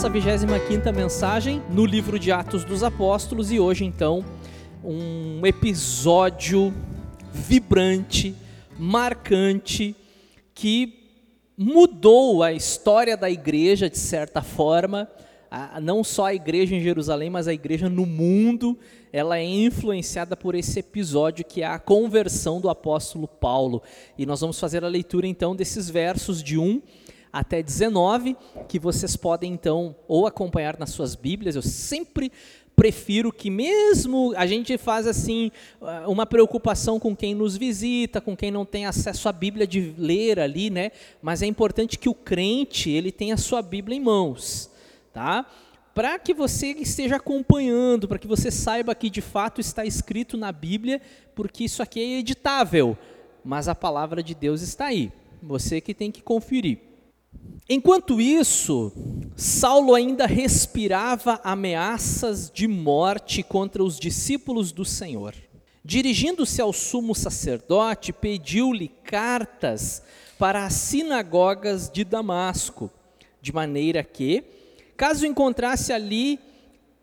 nossa 25ª mensagem no livro de Atos dos Apóstolos e hoje então um episódio vibrante, marcante que mudou a história da igreja de certa forma, não só a igreja em Jerusalém, mas a igreja no mundo, ela é influenciada por esse episódio que é a conversão do apóstolo Paulo. E nós vamos fazer a leitura então desses versos de 1 até 19, que vocês podem então ou acompanhar nas suas Bíblias. Eu sempre prefiro que mesmo a gente faz assim ah, uma preocupação com quem nos visita, com quem não tem acesso à Bíblia de ler ali, né? Mas é importante que o crente ele tenha a sua Bíblia em mãos, tá? Para que você esteja acompanhando, para que você saiba que de fato está escrito na Bíblia, porque isso aqui é editável, mas a palavra de Deus está aí. Você que tem que conferir. Enquanto isso, Saulo ainda respirava ameaças de morte contra os discípulos do Senhor. Dirigindo-se ao sumo sacerdote, pediu-lhe cartas para as sinagogas de Damasco, de maneira que, caso encontrasse ali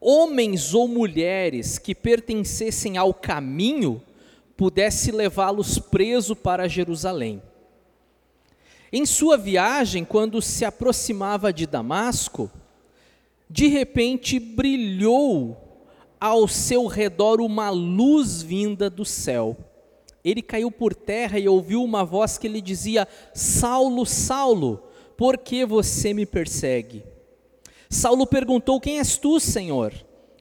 homens ou mulheres que pertencessem ao caminho, pudesse levá-los preso para Jerusalém. Em sua viagem, quando se aproximava de Damasco, de repente brilhou ao seu redor uma luz vinda do céu. Ele caiu por terra e ouviu uma voz que lhe dizia: Saulo, Saulo, por que você me persegue? Saulo perguntou: Quem és tu, Senhor?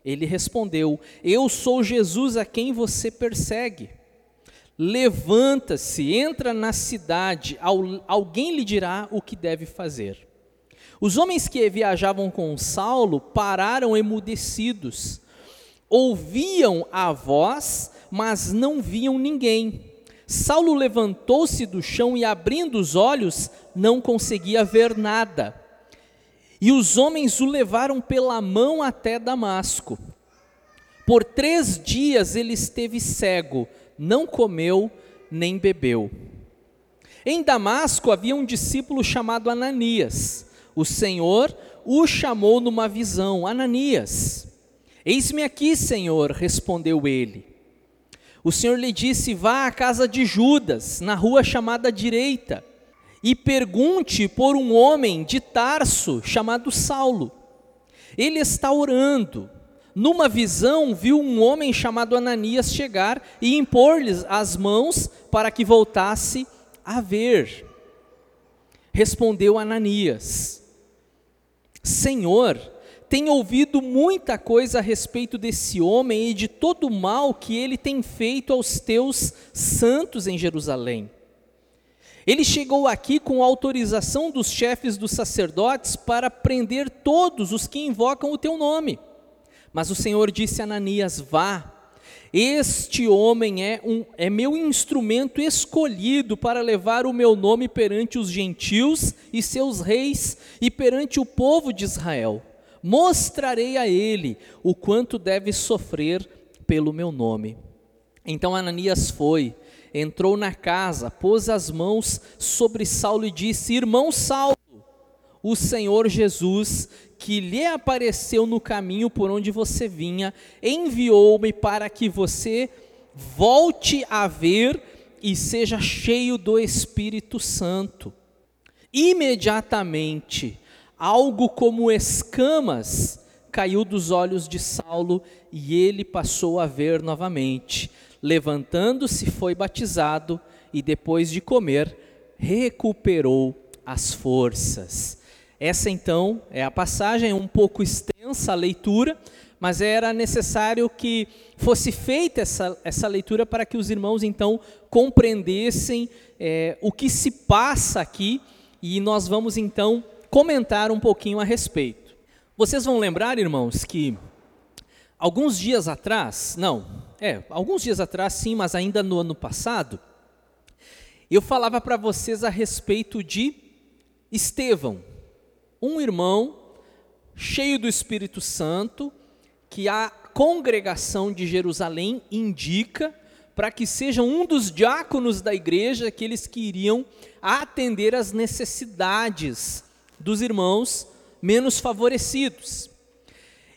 Ele respondeu: Eu sou Jesus a quem você persegue. Levanta-se, entra na cidade, alguém lhe dirá o que deve fazer. Os homens que viajavam com Saulo pararam emudecidos. Ouviam a voz, mas não viam ninguém. Saulo levantou-se do chão e, abrindo os olhos, não conseguia ver nada. E os homens o levaram pela mão até Damasco. Por três dias ele esteve cego, não comeu nem bebeu. Em Damasco havia um discípulo chamado Ananias. O Senhor o chamou numa visão: Ananias. Eis-me aqui, Senhor, respondeu ele. O Senhor lhe disse: Vá à casa de Judas, na rua chamada direita, e pergunte por um homem de Tarso chamado Saulo. Ele está orando numa visão, viu um homem chamado Ananias chegar e impor-lhes as mãos para que voltasse a ver. Respondeu Ananias: Senhor, tenho ouvido muita coisa a respeito desse homem e de todo o mal que ele tem feito aos teus santos em Jerusalém. Ele chegou aqui com autorização dos chefes dos sacerdotes para prender todos os que invocam o teu nome. Mas o Senhor disse a Ananias: Vá, este homem é, um, é meu instrumento escolhido para levar o meu nome perante os gentios e seus reis e perante o povo de Israel. Mostrarei a ele o quanto deve sofrer pelo meu nome. Então Ananias foi, entrou na casa, pôs as mãos sobre Saulo e disse: Irmão Saulo, o Senhor Jesus, que lhe apareceu no caminho por onde você vinha, enviou-me para que você volte a ver e seja cheio do Espírito Santo. Imediatamente, algo como escamas caiu dos olhos de Saulo e ele passou a ver novamente. Levantando-se, foi batizado e depois de comer, recuperou as forças. Essa então é a passagem, um pouco extensa a leitura, mas era necessário que fosse feita essa, essa leitura para que os irmãos então compreendessem é, o que se passa aqui e nós vamos então comentar um pouquinho a respeito. Vocês vão lembrar, irmãos, que alguns dias atrás, não, é, alguns dias atrás sim, mas ainda no ano passado, eu falava para vocês a respeito de Estevão, um irmão cheio do Espírito Santo, que a congregação de Jerusalém indica para que seja um dos diáconos da igreja, aqueles que iriam atender às necessidades dos irmãos, menos favorecidos.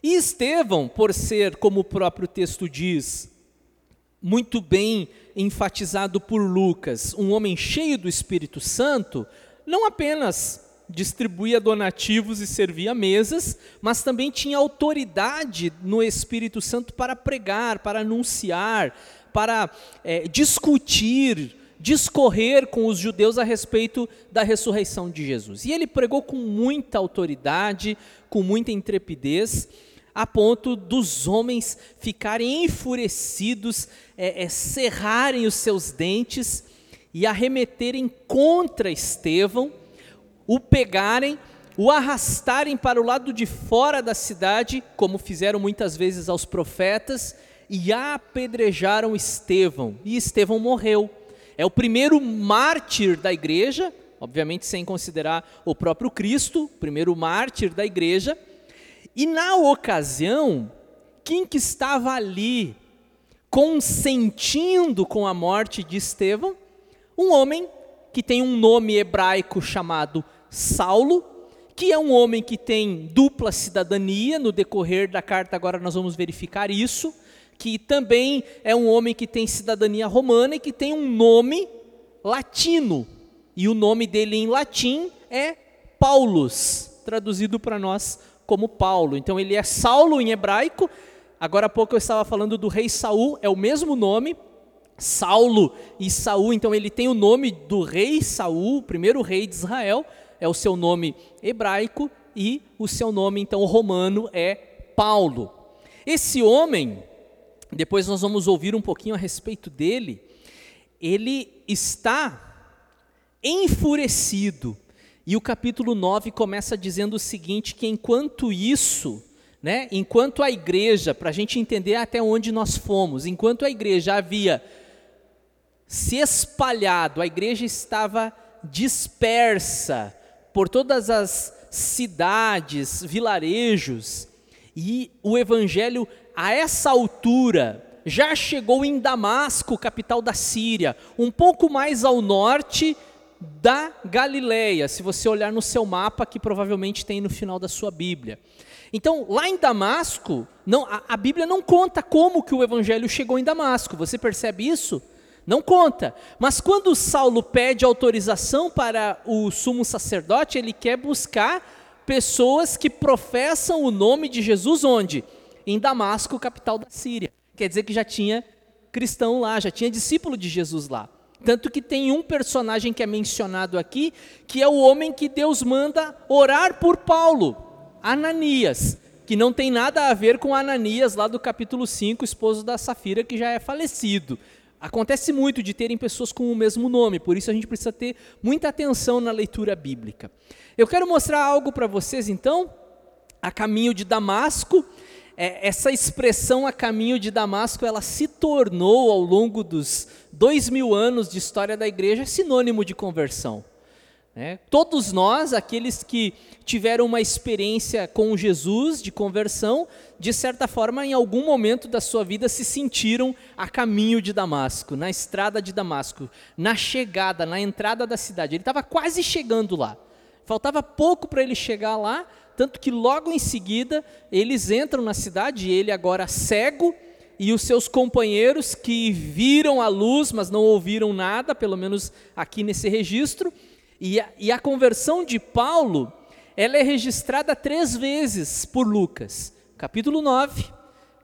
E Estevão, por ser, como o próprio texto diz, muito bem enfatizado por Lucas, um homem cheio do Espírito Santo, não apenas distribuía donativos e servia mesas, mas também tinha autoridade no Espírito Santo para pregar, para anunciar, para é, discutir, discorrer com os judeus a respeito da ressurreição de Jesus. E ele pregou com muita autoridade, com muita intrepidez, a ponto dos homens ficarem enfurecidos, é, é, cerrarem os seus dentes e arremeterem contra Estevão, o pegarem, o arrastarem para o lado de fora da cidade, como fizeram muitas vezes aos profetas, e apedrejaram Estevão. E Estevão morreu. É o primeiro mártir da igreja, obviamente sem considerar o próprio Cristo, primeiro mártir da igreja. E na ocasião, quem que estava ali consentindo com a morte de Estevão? Um homem que tem um nome hebraico chamado Saulo, que é um homem que tem dupla cidadania, no decorrer da carta agora nós vamos verificar isso que também é um homem que tem cidadania romana e que tem um nome latino. E o nome dele em latim é Paulus, traduzido para nós como Paulo. Então ele é Saulo em hebraico. Agora há pouco eu estava falando do rei Saul, é o mesmo nome, Saulo e Saul, então ele tem o nome do rei Saul, o primeiro rei de Israel, é o seu nome hebraico e o seu nome então romano é Paulo. Esse homem, depois nós vamos ouvir um pouquinho a respeito dele, ele está enfurecido. E o capítulo 9 começa dizendo o seguinte: que enquanto isso, né, enquanto a igreja, para a gente entender até onde nós fomos, enquanto a igreja havia se espalhado, a igreja estava dispersa por todas as cidades, vilarejos, e o evangelho a essa altura, já chegou em Damasco, capital da Síria, um pouco mais ao norte da Galileia, se você olhar no seu mapa, que provavelmente tem no final da sua Bíblia. Então, lá em Damasco, não, a, a, Bíblia não conta como que o evangelho chegou em Damasco. Você percebe isso? Não conta. Mas quando Saulo pede autorização para o sumo sacerdote, ele quer buscar pessoas que professam o nome de Jesus onde? em Damasco, capital da Síria. Quer dizer que já tinha cristão lá, já tinha discípulo de Jesus lá. Tanto que tem um personagem que é mencionado aqui, que é o homem que Deus manda orar por Paulo, Ananias, que não tem nada a ver com Ananias lá do capítulo 5, esposo da Safira, que já é falecido. Acontece muito de terem pessoas com o mesmo nome, por isso a gente precisa ter muita atenção na leitura bíblica. Eu quero mostrar algo para vocês então, a caminho de Damasco, é, essa expressão a caminho de Damasco, ela se tornou ao longo dos dois mil anos de história da igreja sinônimo de conversão. É, todos nós, aqueles que tiveram uma experiência com Jesus de conversão, de certa forma, em algum momento da sua vida se sentiram a caminho de Damasco, na estrada de Damasco, na chegada, na entrada da cidade. Ele estava quase chegando lá. Faltava pouco para ele chegar lá, tanto que logo em seguida eles entram na cidade, ele agora cego, e os seus companheiros que viram a luz, mas não ouviram nada, pelo menos aqui nesse registro. E a, e a conversão de Paulo, ela é registrada três vezes por Lucas. Capítulo 9,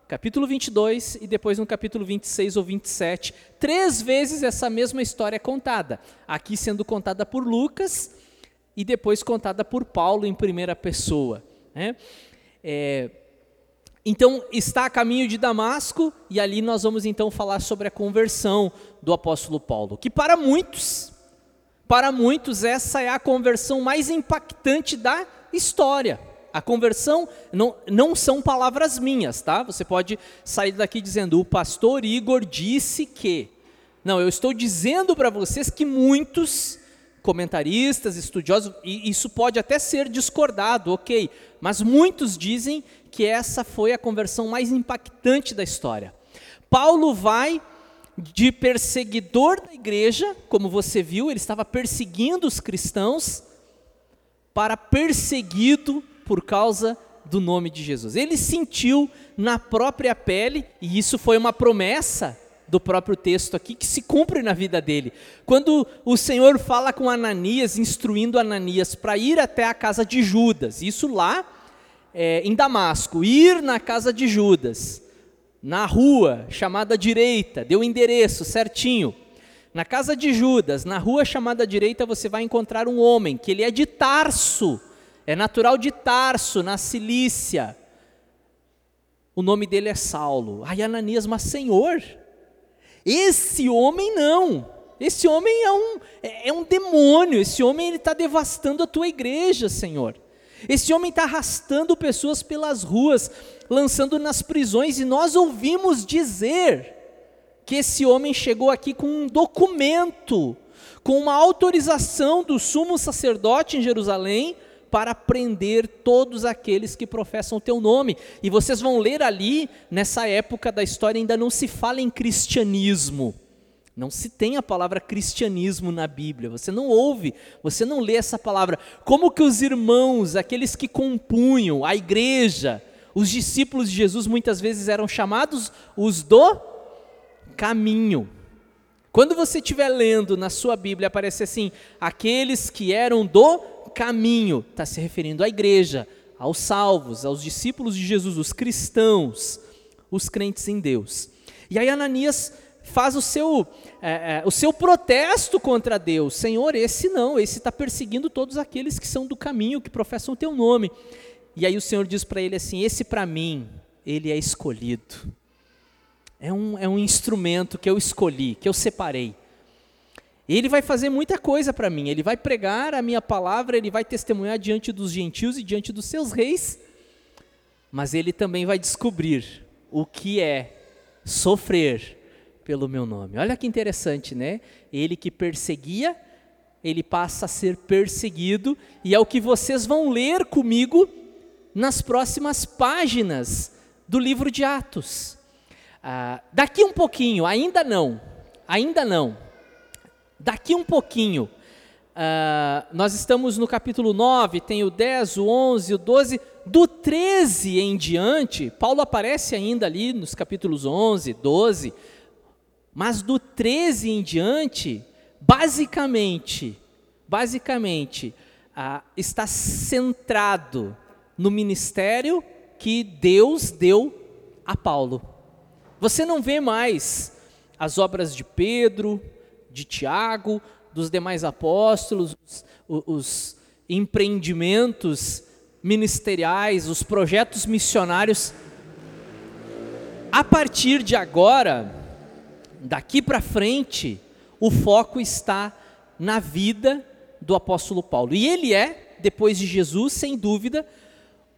capítulo 22 e depois no capítulo 26 ou 27. Três vezes essa mesma história é contada. Aqui sendo contada por Lucas e depois contada por Paulo em primeira pessoa. Né? É, então, está a caminho de Damasco, e ali nós vamos então falar sobre a conversão do apóstolo Paulo, que para muitos, para muitos, essa é a conversão mais impactante da história. A conversão não, não são palavras minhas, tá? Você pode sair daqui dizendo, o pastor Igor disse que. Não, eu estou dizendo para vocês que muitos comentaristas, estudiosos, e isso pode até ser discordado, ok, mas muitos dizem que essa foi a conversão mais impactante da história. Paulo vai de perseguidor da igreja, como você viu, ele estava perseguindo os cristãos, para perseguido por causa do nome de Jesus. Ele sentiu na própria pele, e isso foi uma promessa do próprio texto aqui que se cumpre na vida dele. Quando o Senhor fala com Ananias, instruindo Ananias para ir até a casa de Judas, isso lá é, em Damasco, ir na casa de Judas, na rua chamada direita, deu o endereço certinho. Na casa de Judas, na rua chamada direita, você vai encontrar um homem que ele é de Tarso, é natural de Tarso, na Cilícia. O nome dele é Saulo. Ai, Ananias, mas Senhor, esse homem não. Esse homem é um, é, é um demônio. Esse homem está devastando a tua igreja, Senhor. Esse homem está arrastando pessoas pelas ruas, lançando nas prisões, e nós ouvimos dizer que esse homem chegou aqui com um documento, com uma autorização do sumo sacerdote em Jerusalém para prender todos aqueles que professam o teu nome. E vocês vão ler ali, nessa época da história, ainda não se fala em cristianismo. Não se tem a palavra cristianismo na Bíblia. Você não ouve, você não lê essa palavra. Como que os irmãos, aqueles que compunham a igreja, os discípulos de Jesus muitas vezes eram chamados os do caminho. Quando você estiver lendo na sua Bíblia, aparece assim: aqueles que eram do caminho, está se referindo à igreja, aos salvos, aos discípulos de Jesus, os cristãos, os crentes em Deus. E aí Ananias faz o seu, é, é, o seu protesto contra Deus. Senhor, esse não, esse está perseguindo todos aqueles que são do caminho, que professam o teu nome. E aí o Senhor diz para ele assim: esse para mim, ele é escolhido. É um, é um instrumento que eu escolhi, que eu separei. Ele vai fazer muita coisa para mim. Ele vai pregar a minha palavra, ele vai testemunhar diante dos gentios e diante dos seus reis. Mas ele também vai descobrir o que é sofrer pelo meu nome. Olha que interessante, né? Ele que perseguia, ele passa a ser perseguido, e é o que vocês vão ler comigo nas próximas páginas do livro de Atos. Ah, daqui um pouquinho, ainda não, ainda não Daqui um pouquinho, uh, nós estamos no capítulo 9, tem o 10, o 11, o 12, do 13 em diante, Paulo aparece ainda ali nos capítulos 11, 12, mas do 13 em diante, basicamente, basicamente, uh, está centrado no ministério que Deus deu a Paulo. Você não vê mais as obras de Pedro, de Tiago, dos demais apóstolos, os, os empreendimentos ministeriais, os projetos missionários. A partir de agora, daqui para frente, o foco está na vida do apóstolo Paulo. E ele é, depois de Jesus, sem dúvida,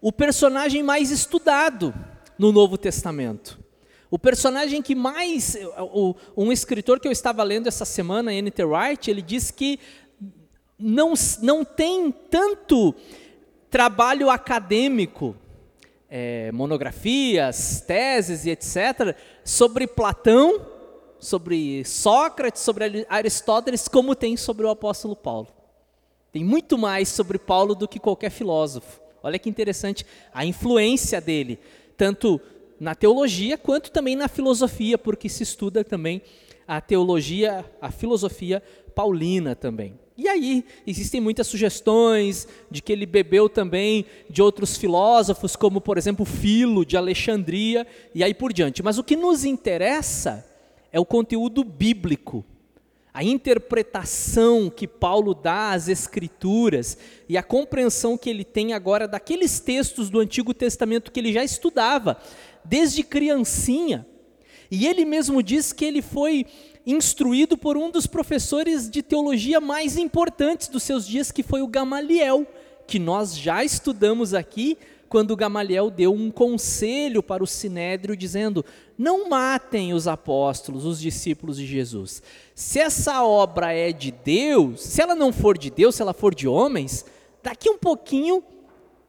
o personagem mais estudado no Novo Testamento. O personagem que mais. Um escritor que eu estava lendo essa semana, N.T. Wright, ele diz que não, não tem tanto trabalho acadêmico, é, monografias, teses e etc., sobre Platão, sobre Sócrates, sobre Aristóteles, como tem sobre o apóstolo Paulo. Tem muito mais sobre Paulo do que qualquer filósofo. Olha que interessante a influência dele, tanto na teologia, quanto também na filosofia, porque se estuda também a teologia, a filosofia paulina também. E aí, existem muitas sugestões de que ele bebeu também de outros filósofos, como, por exemplo, Filo, de Alexandria, e aí por diante. Mas o que nos interessa é o conteúdo bíblico, a interpretação que Paulo dá às Escrituras e a compreensão que ele tem agora daqueles textos do Antigo Testamento que ele já estudava desde criancinha. E ele mesmo diz que ele foi instruído por um dos professores de teologia mais importantes dos seus dias, que foi o Gamaliel, que nós já estudamos aqui, quando Gamaliel deu um conselho para o sinédrio dizendo: "Não matem os apóstolos, os discípulos de Jesus. Se essa obra é de Deus, se ela não for de Deus, se ela for de homens, daqui um pouquinho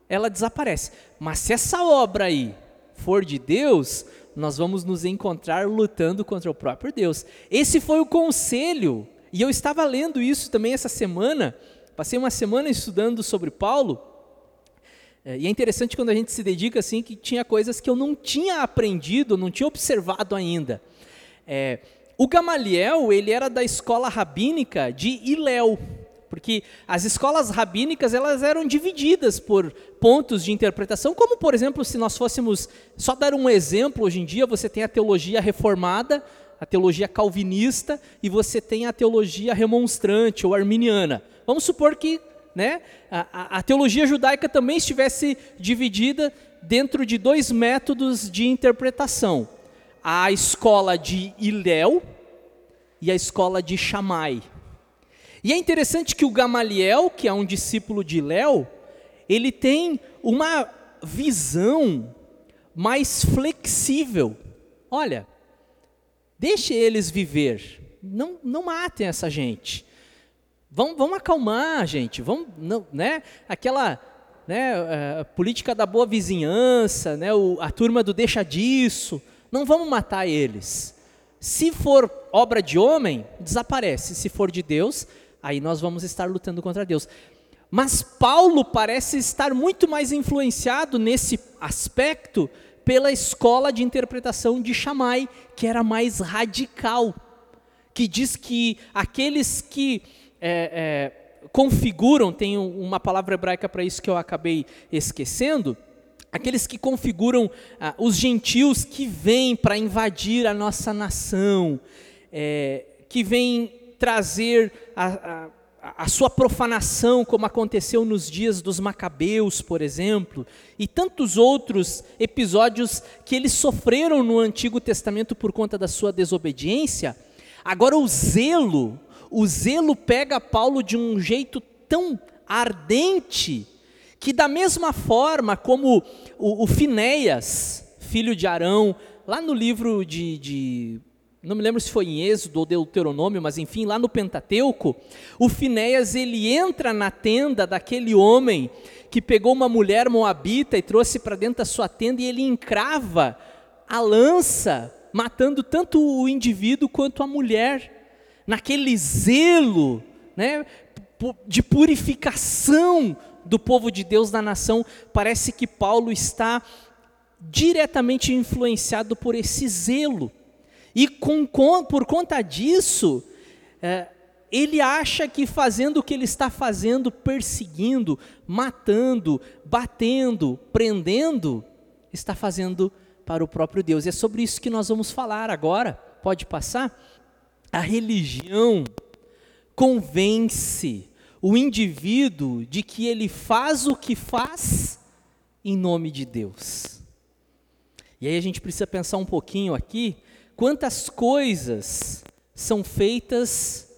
ela desaparece. Mas se essa obra aí for de Deus, nós vamos nos encontrar lutando contra o próprio Deus. Esse foi o conselho, e eu estava lendo isso também essa semana, passei uma semana estudando sobre Paulo, e é interessante quando a gente se dedica assim, que tinha coisas que eu não tinha aprendido, não tinha observado ainda. É, o Gamaliel, ele era da escola rabínica de Iléu, porque as escolas rabínicas elas eram divididas por pontos de interpretação, como por exemplo, se nós fôssemos só dar um exemplo, hoje em dia você tem a teologia reformada, a teologia calvinista e você tem a teologia remonstrante ou arminiana. Vamos supor que né, a, a teologia judaica também estivesse dividida dentro de dois métodos de interpretação: a escola de Iléu e a escola de Shammai. E é interessante que o Gamaliel, que é um discípulo de Léo, ele tem uma visão mais flexível. Olha, deixe eles viver, não, não matem essa gente. Vamos, vamos acalmar, gente. Vamos, não, né? Aquela né, política da boa vizinhança, né, o, a turma do deixa disso. Não vamos matar eles. Se for obra de homem, desaparece. Se for de Deus, aí nós vamos estar lutando contra Deus. Mas Paulo parece estar muito mais influenciado nesse aspecto pela escola de interpretação de Shammai, que era mais radical, que diz que aqueles que é, é, configuram, tem uma palavra hebraica para isso que eu acabei esquecendo, aqueles que configuram ah, os gentios que vêm para invadir a nossa nação, é, que vêm trazer a, a, a, sua profanação, como aconteceu nos dias dos Macabeus, por exemplo, e tantos outros episódios que eles sofreram no Antigo Testamento por conta da sua desobediência. Agora, o zelo, o zelo pega Paulo de um jeito tão ardente que da mesma forma como o, o Finéias, filho de Arão, lá no livro de, de, não me lembro se foi em Êxodo ou Deuteronômio, mas enfim, lá no Pentateuco, o Finéias ele entra na tenda daquele homem que pegou uma mulher moabita e trouxe para dentro da sua tenda e ele encrava a lança, matando tanto o indivíduo quanto a mulher, naquele zelo, né, de purificação do povo de Deus da nação, parece que Paulo está diretamente influenciado por esse zelo. E com, com, por conta disso, é, ele acha que fazendo o que ele está fazendo, perseguindo, matando, batendo, prendendo, está fazendo para o próprio Deus. E é sobre isso que nós vamos falar agora. Pode passar? A religião convence o indivíduo de que ele faz o que faz em nome de Deus. E aí a gente precisa pensar um pouquinho aqui quantas coisas são feitas,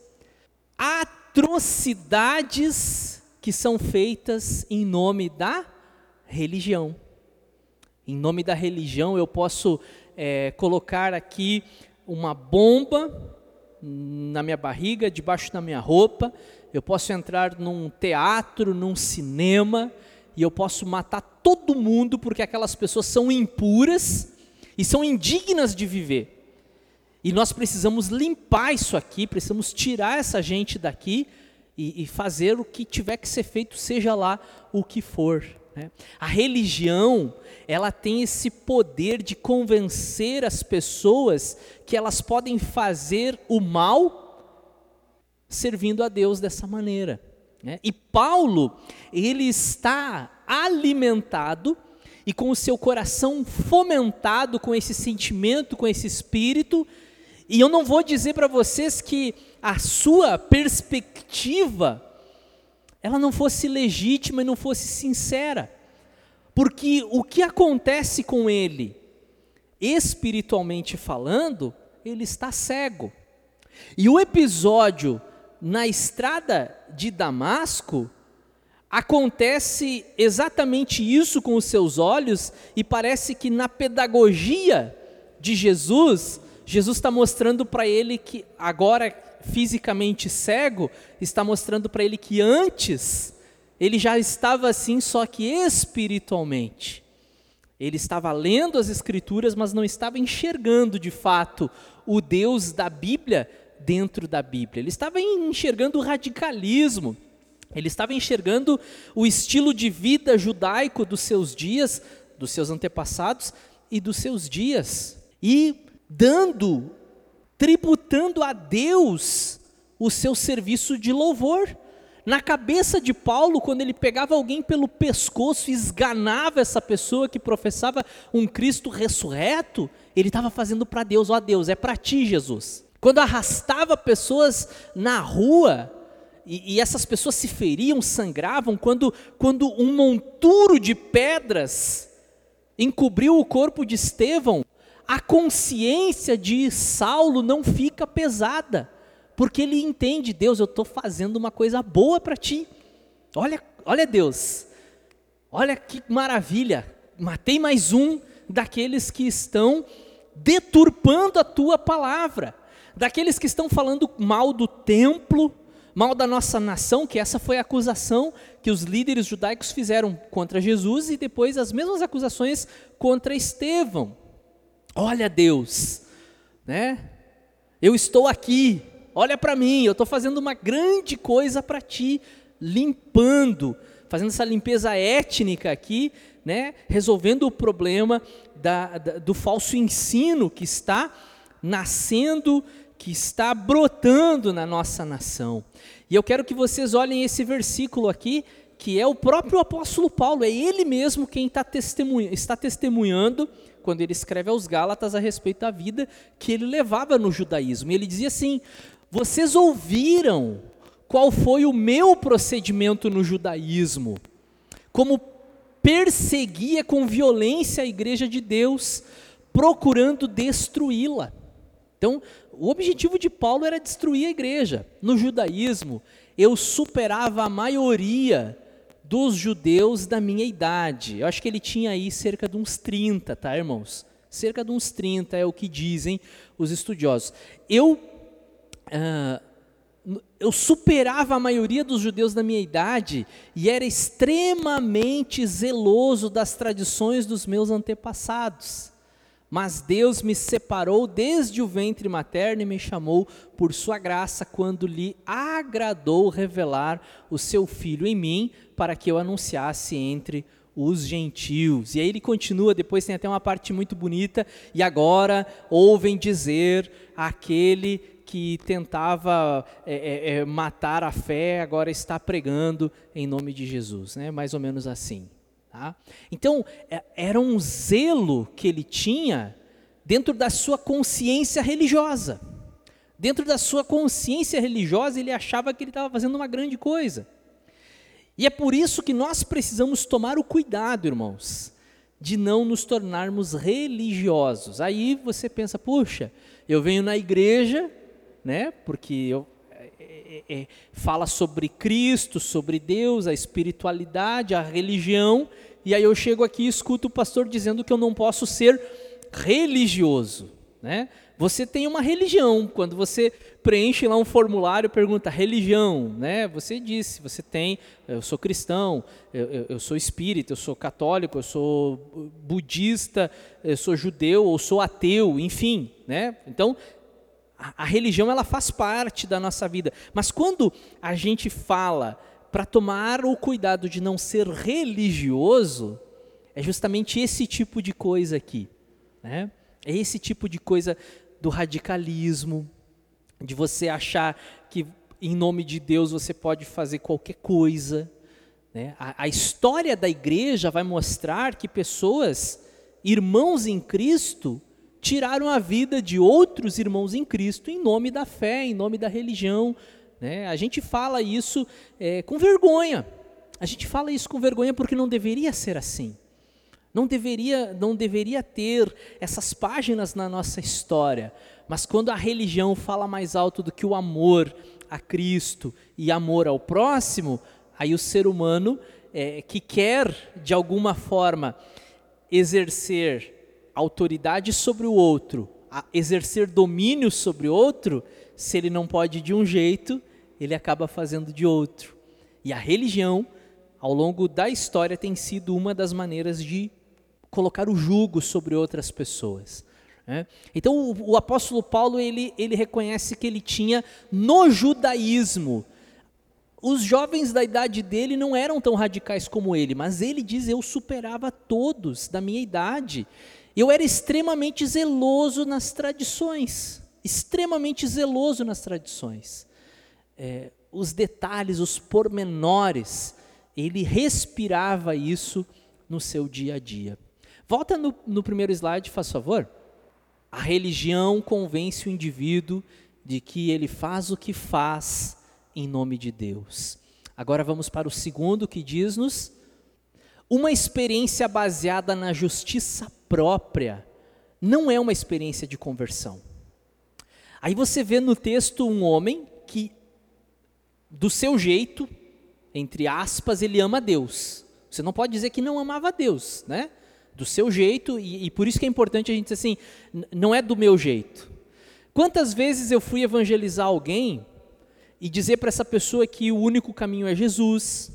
atrocidades que são feitas em nome da religião. Em nome da religião, eu posso é, colocar aqui uma bomba na minha barriga, debaixo da minha roupa, eu posso entrar num teatro, num cinema, e eu posso matar todo mundo porque aquelas pessoas são impuras e são indignas de viver. E nós precisamos limpar isso aqui, precisamos tirar essa gente daqui e, e fazer o que tiver que ser feito, seja lá o que for. Né? A religião, ela tem esse poder de convencer as pessoas que elas podem fazer o mal servindo a Deus dessa maneira. Né? E Paulo, ele está alimentado e com o seu coração fomentado com esse sentimento, com esse espírito, e eu não vou dizer para vocês que a sua perspectiva ela não fosse legítima e não fosse sincera. Porque o que acontece com ele, espiritualmente falando, ele está cego. E o episódio na estrada de Damasco, acontece exatamente isso com os seus olhos, e parece que na pedagogia de Jesus, Jesus está mostrando para ele que, agora fisicamente cego, está mostrando para ele que antes ele já estava assim, só que espiritualmente. Ele estava lendo as Escrituras, mas não estava enxergando de fato o Deus da Bíblia dentro da Bíblia. Ele estava enxergando o radicalismo. Ele estava enxergando o estilo de vida judaico dos seus dias, dos seus antepassados e dos seus dias, e dando, tributando a Deus o seu serviço de louvor. Na cabeça de Paulo, quando ele pegava alguém pelo pescoço e esganava essa pessoa que professava um Cristo ressurreto, ele estava fazendo para Deus, ó oh, Deus, é para ti, Jesus. Quando arrastava pessoas na rua, e, e, essas pessoas se feriam, sangravam, quando, quando um monturo de pedras encobriu o corpo de Estevão, a consciência de Saulo não fica pesada, porque ele entende, Deus, eu estou fazendo uma coisa boa para ti. Olha, olha Deus, olha que maravilha, matei mais um daqueles que estão deturpando a tua palavra, daqueles que estão falando mal do templo, mal da nossa nação, que essa foi a acusação que os líderes judaicos fizeram contra Jesus e depois as mesmas acusações contra Estevão. Olha Deus, né? Eu estou aqui, olha para mim, eu estou fazendo uma grande coisa para ti, limpando, fazendo essa limpeza étnica aqui, né? Resolvendo o problema da, da, do falso ensino que está nascendo que está brotando na nossa nação. E eu quero que vocês olhem esse versículo aqui, que é o próprio apóstolo Paulo, é ele mesmo quem está, testemunha, está testemunhando quando ele escreve aos Gálatas a respeito da vida que ele levava no judaísmo. E ele dizia assim: Vocês ouviram qual foi o meu procedimento no judaísmo, como perseguia com violência a igreja de Deus, procurando destruí-la. Então, o objetivo de Paulo era destruir a igreja. No judaísmo, eu superava a maioria dos judeus da minha idade. Eu acho que ele tinha aí cerca de uns 30, tá, irmãos? Cerca de uns 30 é o que dizem os estudiosos. Eu, uh, eu superava a maioria dos judeus da minha idade e era extremamente zeloso das tradições dos meus antepassados. Mas Deus me separou desde o ventre materno e me chamou por sua graça quando lhe agradou revelar o seu filho em mim, para que eu anunciasse entre os gentios. E aí ele continua, depois tem até uma parte muito bonita, e agora ouvem dizer aquele que tentava é, é, é, matar a fé, agora está pregando em nome de Jesus, né? mais ou menos assim. Tá? Então, é, era um zelo que ele tinha dentro da sua consciência religiosa. Dentro da sua consciência religiosa, ele achava que ele estava fazendo uma grande coisa. E é por isso que nós precisamos tomar o cuidado, irmãos, de não nos tornarmos religiosos. Aí você pensa, puxa, eu venho na igreja, né? Porque eu, é, é, fala sobre Cristo, sobre Deus, a espiritualidade, a religião, e aí eu chego aqui e escuto o pastor dizendo que eu não posso ser religioso. Né? Você tem uma religião, quando você preenche lá um formulário, pergunta religião, né? Você disse, você tem, eu sou cristão, eu, eu, sou espírita, eu sou católico, eu sou budista, eu sou judeu, ou sou ateu, enfim, né? Então a, religião ela faz parte da nossa vida. Mas quando a gente fala para tomar o cuidado de não ser religioso, é justamente esse tipo de coisa aqui. Né? É esse tipo de coisa do radicalismo, de você achar que em nome de Deus você pode fazer qualquer coisa. Né? A, a história da igreja vai mostrar que pessoas, irmãos em Cristo, tiraram a vida de outros irmãos em Cristo em nome da fé, em nome da religião. Né? A gente fala isso é, com vergonha. A gente fala isso com vergonha porque não deveria ser assim. Não deveria, não deveria ter essas páginas na nossa história. Mas quando a religião fala mais alto do que o amor a Cristo e amor ao próximo, aí o ser humano é, que quer, de alguma forma, exercer autoridade sobre o outro, exercer domínio sobre o outro, se ele não pode de um jeito, ele acaba fazendo de outro. E a religião, ao longo da história, tem sido uma das maneiras de colocar o jugo sobre outras pessoas. Né? Então, o, o apóstolo Paulo ele, ele reconhece que ele tinha no judaísmo Os jovens da idade dele não eram tão radicais como ele, mas ele diz: Eu superava todos da minha idade. Eu era extremamente zeloso nas tradições, extremamente zeloso nas tradições. É, os detalhes, os pormenores, ele respirava isso no seu dia a dia. Volta no, no primeiro slide, faz favor. A religião convence o indivíduo de que ele faz o que faz em nome de Deus. Agora vamos para o segundo que diz-nos: uma experiência baseada na justiça própria não é uma experiência de conversão. Aí você vê no texto um homem que, do seu jeito, entre aspas, ele ama Deus. Você não pode dizer que não amava Deus, né? Do seu jeito, e, e por isso que é importante a gente dizer assim: não é do meu jeito. Quantas vezes eu fui evangelizar alguém e dizer para essa pessoa que o único caminho é Jesus,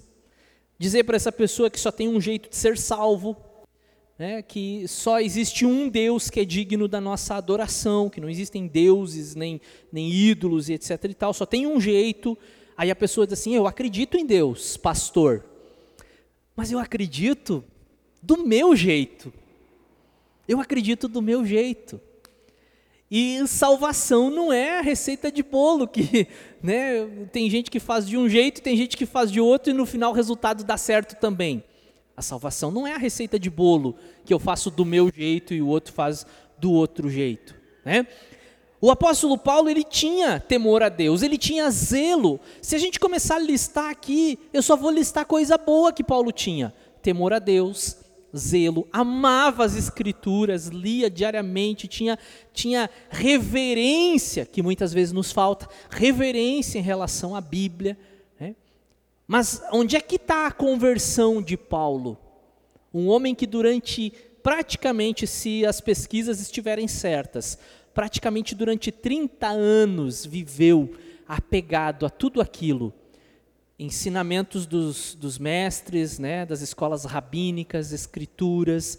dizer para essa pessoa que só tem um jeito de ser salvo, né, que só existe um Deus que é digno da nossa adoração, que não existem deuses, nem, nem ídolos etc e tal, só tem um jeito. Aí a pessoa diz assim: Eu acredito em Deus, pastor, mas eu acredito do meu jeito. Eu acredito do meu jeito. E salvação não é a receita de bolo que, né, tem gente que faz de um jeito, tem gente que faz de outro e no final o resultado dá certo também. A salvação não é a receita de bolo que eu faço do meu jeito e o outro faz do outro jeito, né? O apóstolo Paulo, ele tinha temor a Deus, ele tinha zelo. Se a gente começar a listar aqui, eu só vou listar coisa boa que Paulo tinha: temor a Deus, zelo, amava as escrituras, lia diariamente, tinha, tinha reverência, que muitas vezes nos falta, reverência em relação à Bíblia. Mas onde é que está a conversão de Paulo? Um homem que durante, praticamente, se as pesquisas estiverem certas, praticamente durante 30 anos viveu apegado a tudo aquilo ensinamentos dos, dos mestres, né, das escolas rabínicas, escrituras,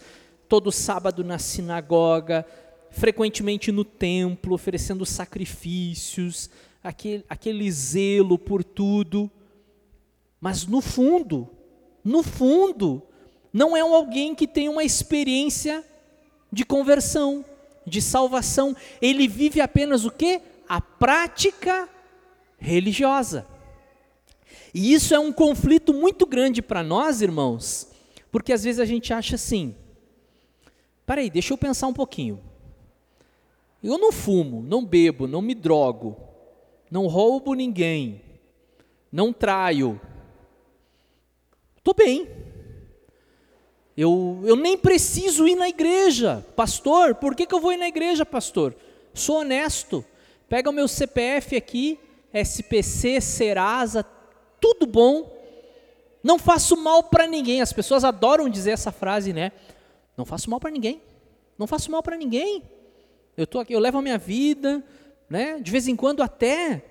todo sábado na sinagoga, frequentemente no templo, oferecendo sacrifícios, aquele, aquele zelo por tudo. Mas no fundo, no fundo, não é alguém que tem uma experiência de conversão, de salvação. Ele vive apenas o que? A prática religiosa. E isso é um conflito muito grande para nós, irmãos, porque às vezes a gente acha assim: peraí, deixa eu pensar um pouquinho. Eu não fumo, não bebo, não me drogo, não roubo ninguém, não traio. Estou bem. Eu, eu nem preciso ir na igreja, pastor. Por que, que eu vou ir na igreja, pastor? Sou honesto. Pega o meu CPF aqui, SPC, Serasa, tudo bom, não faço mal para ninguém. As pessoas adoram dizer essa frase, né? Não faço mal para ninguém. Não faço mal para ninguém. Eu tô aqui, eu levo a minha vida, né? De vez em quando até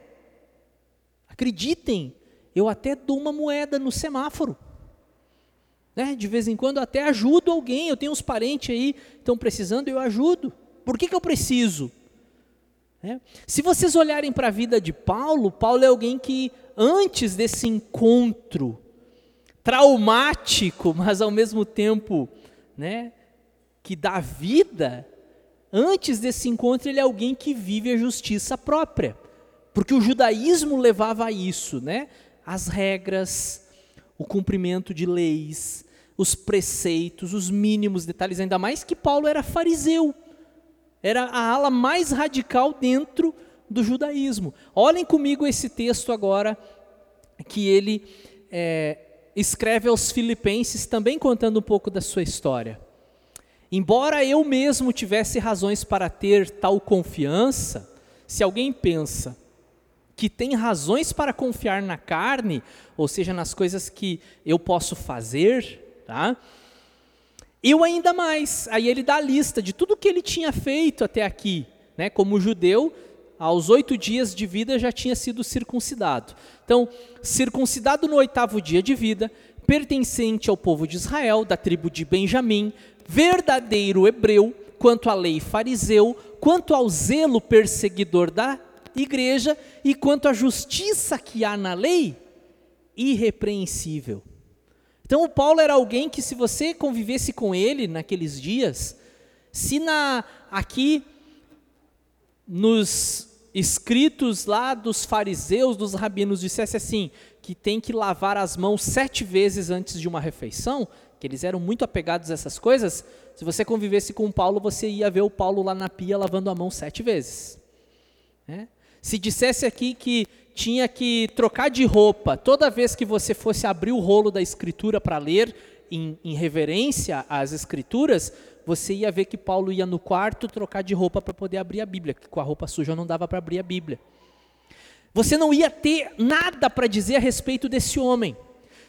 acreditem, eu até dou uma moeda no semáforo. Né? De vez em quando até ajudo alguém. Eu tenho uns parentes aí que estão precisando, eu ajudo. Por que, que eu preciso? É. Se vocês olharem para a vida de Paulo, Paulo é alguém que antes desse encontro traumático, mas ao mesmo tempo, né, que dá vida, antes desse encontro ele é alguém que vive a justiça própria. Porque o judaísmo levava a isso, né? As regras, o cumprimento de leis, os preceitos, os mínimos detalhes, ainda mais que Paulo era fariseu. Era a ala mais radical dentro do judaísmo. Olhem comigo esse texto agora, que ele é, escreve aos Filipenses, também contando um pouco da sua história. Embora eu mesmo tivesse razões para ter tal confiança, se alguém pensa que tem razões para confiar na carne, ou seja, nas coisas que eu posso fazer, tá? Eu ainda mais. Aí ele dá a lista de tudo que ele tinha feito até aqui, né? Como judeu, aos oito dias de vida já tinha sido circuncidado. Então, circuncidado no oitavo dia de vida, pertencente ao povo de Israel, da tribo de Benjamim, verdadeiro hebreu, quanto à lei fariseu, quanto ao zelo perseguidor da igreja e quanto à justiça que há na lei, irrepreensível. Então o Paulo era alguém que se você convivesse com ele naqueles dias, se na aqui nos escritos lá dos fariseus, dos rabinos dissesse assim, que tem que lavar as mãos sete vezes antes de uma refeição, que eles eram muito apegados a essas coisas, se você convivesse com o Paulo, você ia ver o Paulo lá na pia lavando a mão sete vezes. Né? Se dissesse aqui que tinha que trocar de roupa toda vez que você fosse abrir o rolo da escritura para ler, em, em, reverência às escrituras, você ia ver que Paulo ia no quarto trocar de roupa para poder abrir a Bíblia, que com a roupa suja não dava para abrir a Bíblia. Você não ia ter nada para dizer a respeito desse homem.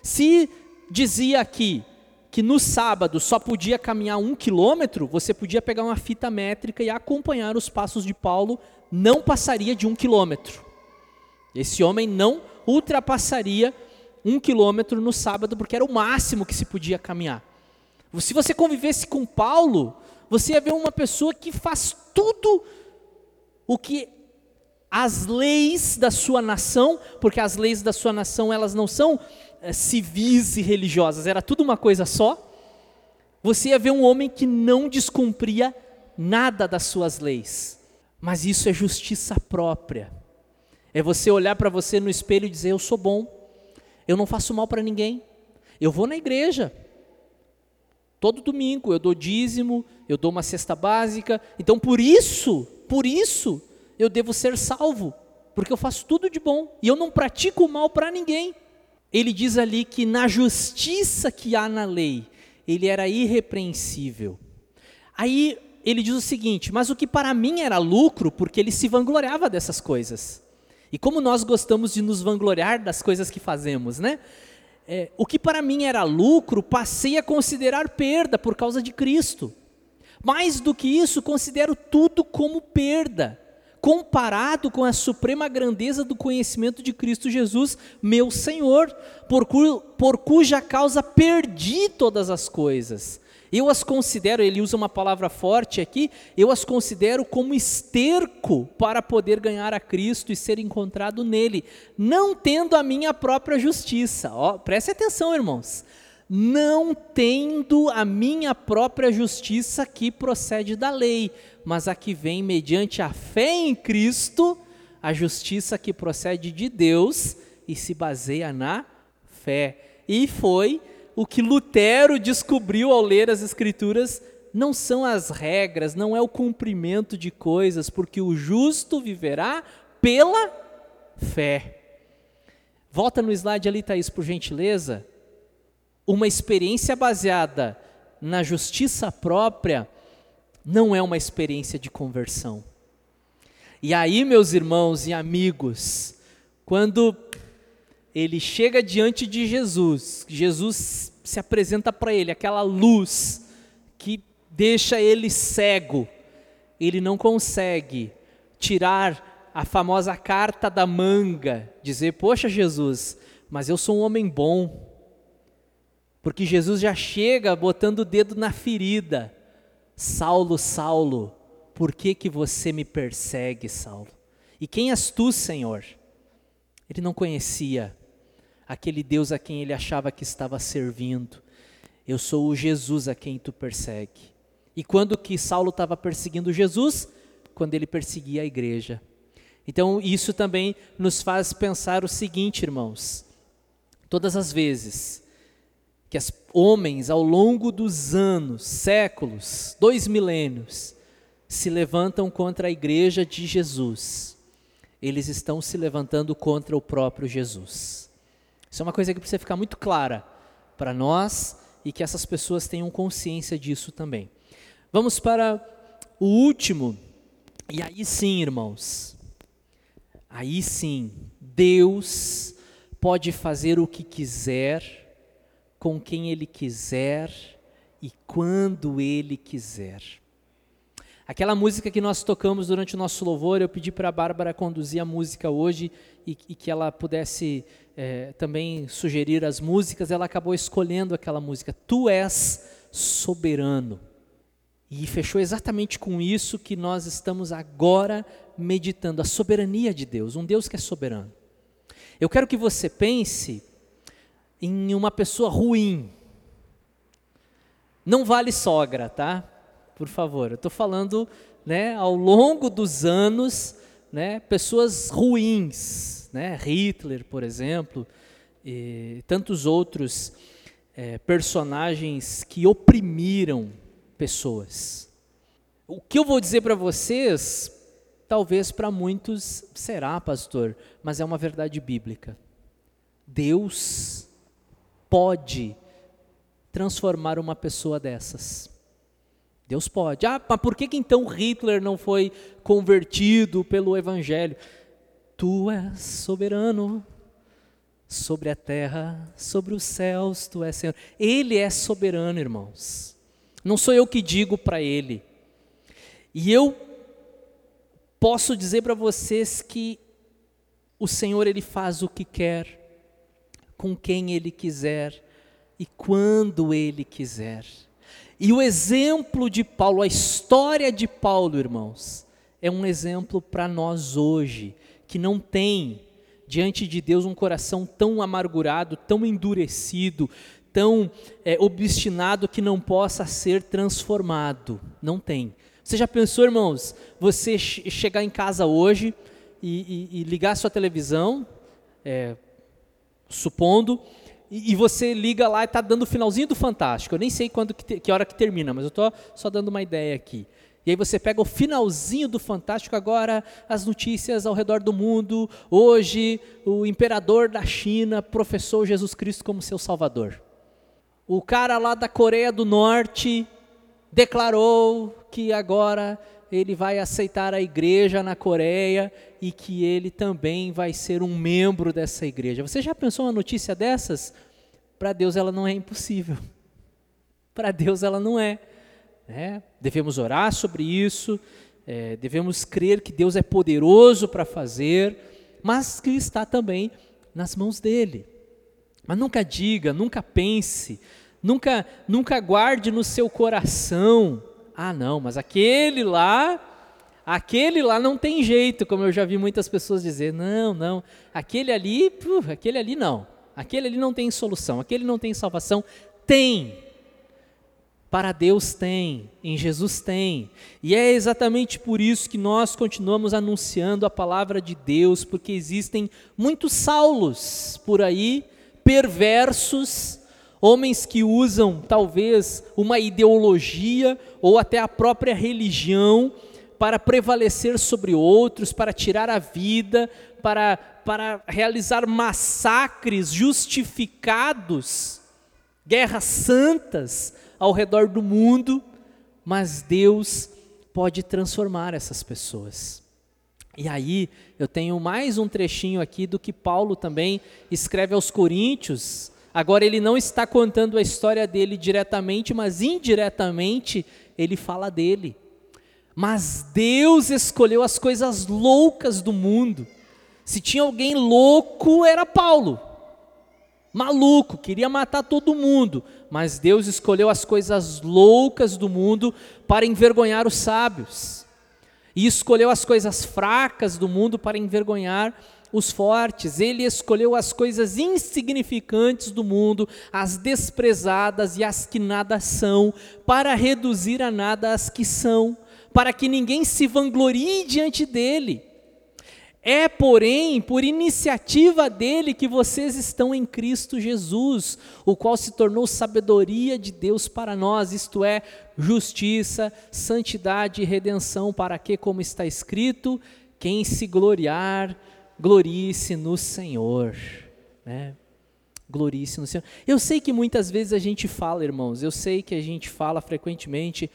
Se dizia aqui que no sábado só podia caminhar um quilômetro, você podia pegar uma fita métrica e acompanhar os passos de Paulo, não passaria de um quilômetro. Esse homem não ultrapassaria um quilômetro no sábado, porque era o máximo que se podia caminhar. Se você convivesse com Paulo, você ia ver uma pessoa que faz tudo o que as leis da sua nação, porque as leis da sua nação elas não são é, civis e religiosas, era tudo uma coisa só. Você ia ver um homem que não descumpria nada das suas leis, mas isso é justiça própria. É você olhar para você no espelho e dizer: Eu sou bom, eu não faço mal para ninguém, eu vou na igreja. Todo domingo eu dou dízimo, eu dou uma cesta básica, então por isso, por isso, eu devo ser salvo, porque eu faço tudo de bom e eu não pratico mal para ninguém. Ele diz ali que na justiça que há na lei, ele era irrepreensível. Aí ele diz o seguinte: Mas o que para mim era lucro, porque ele se vangloriava dessas coisas. E como nós gostamos de nos vangloriar das coisas que fazemos, né? É, o que para mim era lucro, passei a considerar perda por causa de Cristo. Mais do que isso, considero tudo como perda, comparado com a suprema grandeza do conhecimento de Cristo Jesus, meu Senhor, por, cu, por cuja causa perdi todas as coisas eu as considero, ele usa uma palavra forte aqui, eu as considero como esterco para poder ganhar a Cristo e ser encontrado nele, não tendo a minha própria justiça. Ó, preste atenção, irmãos. Não tendo a minha própria justiça que procede da lei, mas a que vem mediante a fé em Cristo, a justiça que procede de Deus e se baseia na fé. E foi o que Lutero descobriu ao ler as Escrituras não são as regras, não é o cumprimento de coisas, porque o justo viverá pela fé. Volta no slide ali, Thaís, por gentileza. Uma experiência baseada na justiça própria não é uma experiência de conversão. E aí, meus irmãos e amigos, quando ele chega diante de Jesus, Jesus se apresenta para ele, aquela luz que deixa ele cego, ele não consegue tirar a famosa carta da manga, dizer: Poxa, Jesus, mas eu sou um homem bom. Porque Jesus já chega botando o dedo na ferida. Saulo, Saulo, por que, que você me persegue, Saulo? E quem és tu, Senhor? Ele não conhecia aquele Deus a quem ele achava que estava servindo. Eu sou o Jesus a quem tu persegue. E quando que Saulo estava perseguindo Jesus? Quando ele perseguia a igreja. Então isso também nos faz pensar o seguinte, irmãos: todas as vezes que os homens ao longo dos anos, séculos, dois milênios, se levantam contra a igreja de Jesus, eles estão se levantando contra o próprio Jesus. Isso é uma coisa que precisa ficar muito clara para nós e que essas pessoas tenham consciência disso também. Vamos para o último, e aí sim, irmãos, aí sim, Deus pode fazer o que quiser, com quem Ele quiser e quando Ele quiser. Aquela música que nós tocamos durante o nosso louvor, eu pedi para a Bárbara conduzir a música hoje e, e que ela pudesse é, também sugerir as músicas, ela acabou escolhendo aquela música, Tu és soberano. E fechou exatamente com isso que nós estamos agora meditando, a soberania de Deus, um Deus que é soberano. Eu quero que você pense em uma pessoa ruim. Não vale sogra, tá? Por favor, eu estou falando, né, ao longo dos anos, né, pessoas ruins, né, Hitler, por exemplo, e tantos outros é, personagens que oprimiram pessoas. O que eu vou dizer para vocês, talvez para muitos será, pastor, mas é uma verdade bíblica. Deus pode transformar uma pessoa dessas. Deus pode. Ah, mas por que, que então Hitler não foi convertido pelo Evangelho? Tu és soberano sobre a terra, sobre os céus, tu és Senhor. Ele é soberano, irmãos. Não sou eu que digo para ele. E eu posso dizer para vocês que o Senhor ele faz o que quer, com quem ele quiser e quando ele quiser. E o exemplo de Paulo, a história de Paulo, irmãos, é um exemplo para nós hoje, que não tem diante de Deus um coração tão amargurado, tão endurecido, tão é, obstinado que não possa ser transformado. Não tem. Você já pensou, irmãos, você chegar em casa hoje e, e, e ligar sua televisão, é, supondo, e, e, você liga lá e está dando o finalzinho do Fantástico. Eu nem sei quando que, te, que hora que termina, mas eu estou só dando uma ideia aqui. E aí você pega o finalzinho do Fantástico, agora as notícias ao redor do mundo. Hoje, o imperador da China professou Jesus Cristo como seu salvador. O cara lá da Coreia do Norte declarou que agora ele vai aceitar a igreja na Coreia e que ele também vai ser um membro dessa igreja. Você já pensou uma notícia dessas? Para Deus ela não é impossível. Para Deus ela não é. Né? Devemos orar sobre isso, é, devemos crer que Deus é poderoso para fazer, mas que está também nas mãos dele. Mas nunca diga, nunca pense, nunca, nunca guarde no seu coração. Ah, não, mas aquele lá, aquele lá não tem jeito, como eu já vi muitas pessoas dizer. Não, não, aquele ali, uh, aquele ali não. Aquele ali não tem solução, aquele não tem salvação. Tem. Para Deus tem, em Jesus tem. E é exatamente por isso que nós continuamos anunciando a palavra de Deus, porque existem muitos Saulos por aí perversos, homens que usam talvez uma ideologia ou até a própria religião para prevalecer sobre outros, para tirar a vida, para, para realizar massacres justificados, guerras santas ao redor do mundo, mas Deus pode transformar essas pessoas. E aí, eu tenho mais um trechinho aqui do que Paulo também escreve aos Coríntios. Agora, ele não está contando a história dele diretamente, mas indiretamente ele fala dele. Mas Deus escolheu as coisas loucas do mundo. Se tinha alguém louco, era Paulo. Maluco, queria matar todo mundo. Mas Deus escolheu as coisas loucas do mundo para envergonhar os sábios e escolheu as coisas fracas do mundo para envergonhar os fortes. Ele escolheu as coisas insignificantes do mundo, as desprezadas e as que nada são, para reduzir a nada as que são, para que ninguém se vanglorie diante dele. É, porém, por iniciativa dele que vocês estão em Cristo Jesus, o qual se tornou sabedoria de Deus para nós, isto é, justiça, santidade e redenção, para que, como está escrito, quem se gloriar, glorie-se no Senhor. Né? Glorie-se no Senhor. Eu sei que muitas vezes a gente fala, irmãos, eu sei que a gente fala frequentemente,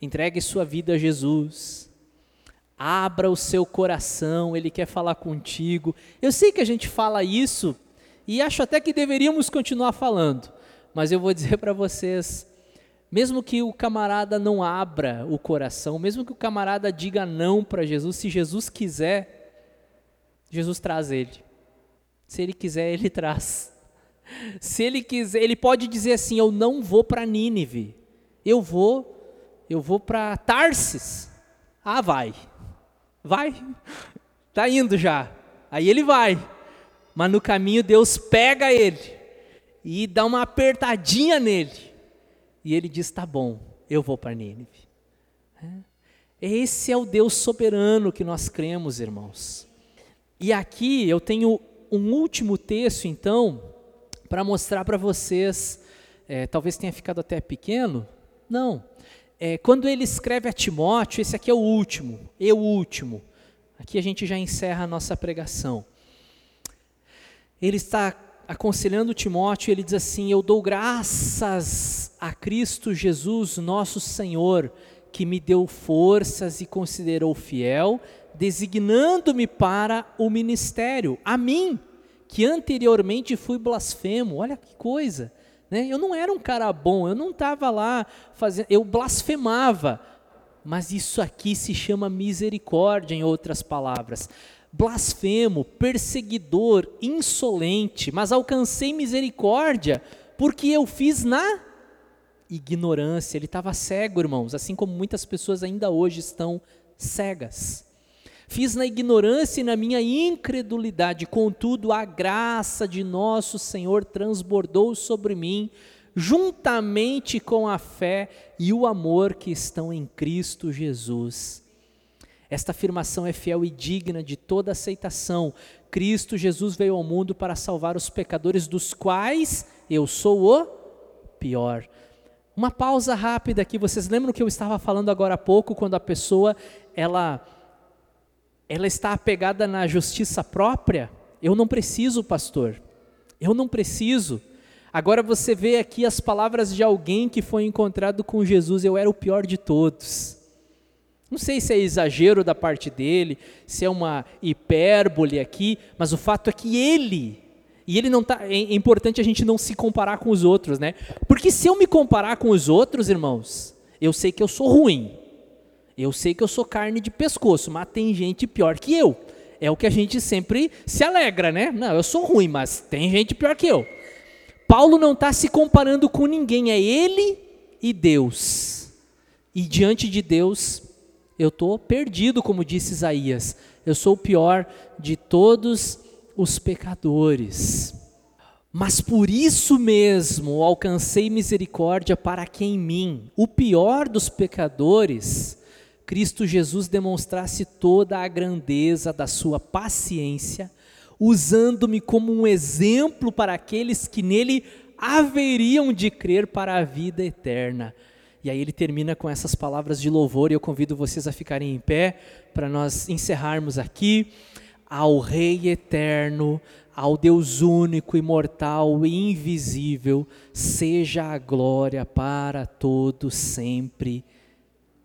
entregue sua vida a Jesus Abra o seu coração, Ele quer falar contigo. Eu sei que a gente fala isso e acho até que deveríamos continuar falando, mas eu vou dizer para vocês: mesmo que o camarada não abra o coração, mesmo que o camarada diga não para Jesus, se Jesus quiser, Jesus traz ele. Se ele quiser, ele traz. Se ele quiser, ele pode dizer assim: Eu não vou para Nínive, eu vou, eu vou para Tarsis. Ah, vai. Vai. Tá indo já. Aí ele vai. Mas no caminho Deus pega ele e dá uma apertadinha nele. E ele diz: Tá bom, eu vou para Nínive. É. Esse é o Deus soberano que nós cremos, irmãos. E aqui eu tenho um último texto, então, para mostrar para vocês. É, talvez tenha ficado até pequeno. Não. É, quando ele escreve a Timóteo, esse aqui é o último, e o último. Aqui a gente já encerra a nossa pregação. Ele está aconselhando Timóteo, ele diz assim: Eu dou graças a Cristo Jesus, nosso Senhor, que me deu forças e considerou fiel, designando-me para o ministério, a mim, que anteriormente fui blasfemo. Olha que coisa. Né? Eu não era um cara bom, eu não estava lá fazendo, eu blasfemava. Mas isso aqui se chama misericórdia, em outras palavras. Blasfemo, perseguidor, insolente, mas alcancei misericórdia porque eu fiz na ignorância. Ele estava cego, irmãos, assim como muitas pessoas ainda hoje estão cegas. Fiz na ignorância e na minha incredulidade, contudo, a graça de nosso Senhor transbordou sobre mim, juntamente com a fé e o amor que estão em Cristo Jesus. Esta afirmação é fiel e digna de toda aceitação. Cristo Jesus veio ao mundo para salvar os pecadores, dos quais eu sou o pior. Uma pausa rápida aqui. Vocês lembram que eu estava falando agora há pouco, quando a pessoa ela ela está apegada na justiça própria? Eu não preciso, pastor. Eu não preciso. Agora você vê aqui as palavras de alguém que foi encontrado com Jesus. Eu era o pior de todos. Não sei se é exagero da parte dele, se é uma hipérbole aqui, mas o fato é que ele, e ele não tá, é importante a gente não se comparar com os outros, né? Porque se eu me comparar com os outros, irmãos, eu sei que eu sou ruim. Eu sei que eu sou carne de pescoço, mas tem gente pior que eu. É o que a gente sempre se alegra, né? Não, eu sou ruim, mas tem gente pior que eu. Paulo não está se comparando com ninguém, é ele e Deus. E diante de Deus, eu estou perdido, como disse Isaías. Eu sou o pior de todos os pecadores. Mas por isso mesmo alcancei misericórdia para que em mim, o pior dos pecadores, Cristo Jesus demonstrasse toda a grandeza da sua paciência, usando-me como um exemplo para aqueles que nele haveriam de crer para a vida eterna. E aí ele termina com essas palavras de louvor, e eu convido vocês a ficarem em pé para nós encerrarmos aqui. Ao Rei eterno, ao Deus único, imortal e invisível, seja a glória para todos sempre.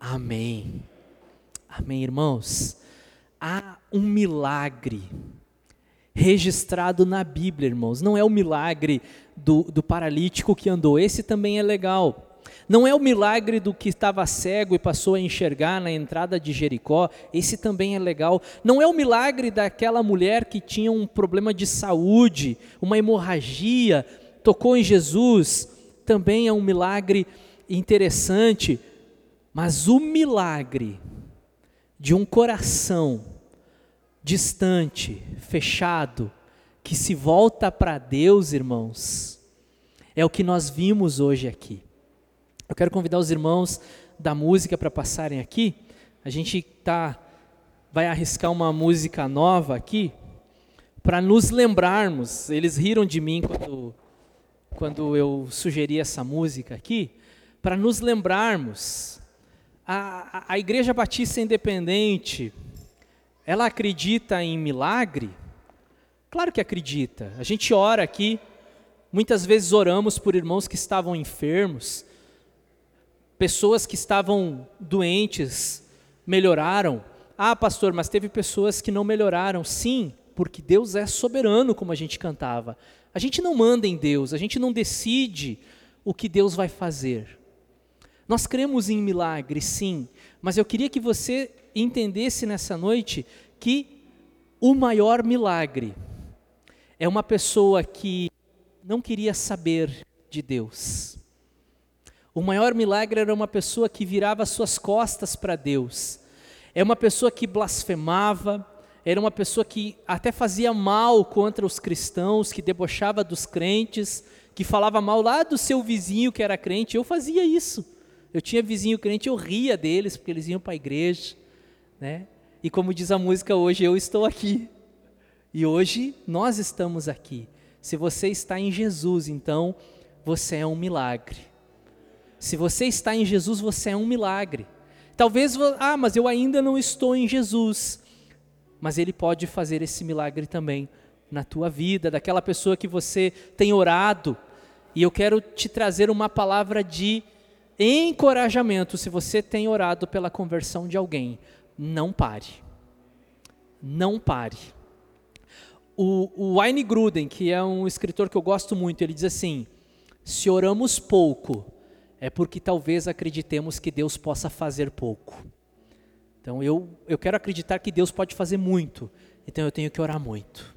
Amém. Amém, irmãos? Há um milagre registrado na Bíblia, irmãos. Não é o milagre do, do paralítico que andou, esse também é legal. Não é o milagre do que estava cego e passou a enxergar na entrada de Jericó, esse também é legal. Não é o milagre daquela mulher que tinha um problema de saúde, uma hemorragia, tocou em Jesus, também é um milagre interessante. Mas o milagre de um coração distante, fechado, que se volta para Deus, irmãos, é o que nós vimos hoje aqui. Eu quero convidar os irmãos da música para passarem aqui. A gente tá vai arriscar uma música nova aqui para nos lembrarmos. Eles riram de mim quando quando eu sugeri essa música aqui, para nos lembrarmos a, a Igreja Batista Independente, ela acredita em milagre? Claro que acredita. A gente ora aqui, muitas vezes oramos por irmãos que estavam enfermos, pessoas que estavam doentes melhoraram. Ah, pastor, mas teve pessoas que não melhoraram. Sim, porque Deus é soberano, como a gente cantava. A gente não manda em Deus, a gente não decide o que Deus vai fazer. Nós cremos em milagres, sim, mas eu queria que você entendesse nessa noite que o maior milagre é uma pessoa que não queria saber de Deus. O maior milagre era uma pessoa que virava suas costas para Deus. É uma pessoa que blasfemava, era uma pessoa que até fazia mal contra os cristãos, que debochava dos crentes, que falava mal lá do seu vizinho que era crente. Eu fazia isso. Eu tinha vizinho crente, eu ria deles, porque eles iam para a igreja. Né? E como diz a música hoje, eu estou aqui. E hoje nós estamos aqui. Se você está em Jesus, então você é um milagre. Se você está em Jesus, você é um milagre. Talvez, ah, mas eu ainda não estou em Jesus. Mas Ele pode fazer esse milagre também na tua vida, daquela pessoa que você tem orado. E eu quero te trazer uma palavra de encorajamento. Se você tem orado pela conversão de alguém, não pare. Não pare. O, o Wayne Gruden, que é um escritor que eu gosto muito, ele diz assim: se oramos pouco, é porque talvez acreditemos que Deus possa fazer pouco. Então eu, eu quero acreditar que Deus pode fazer muito, então eu tenho que orar muito.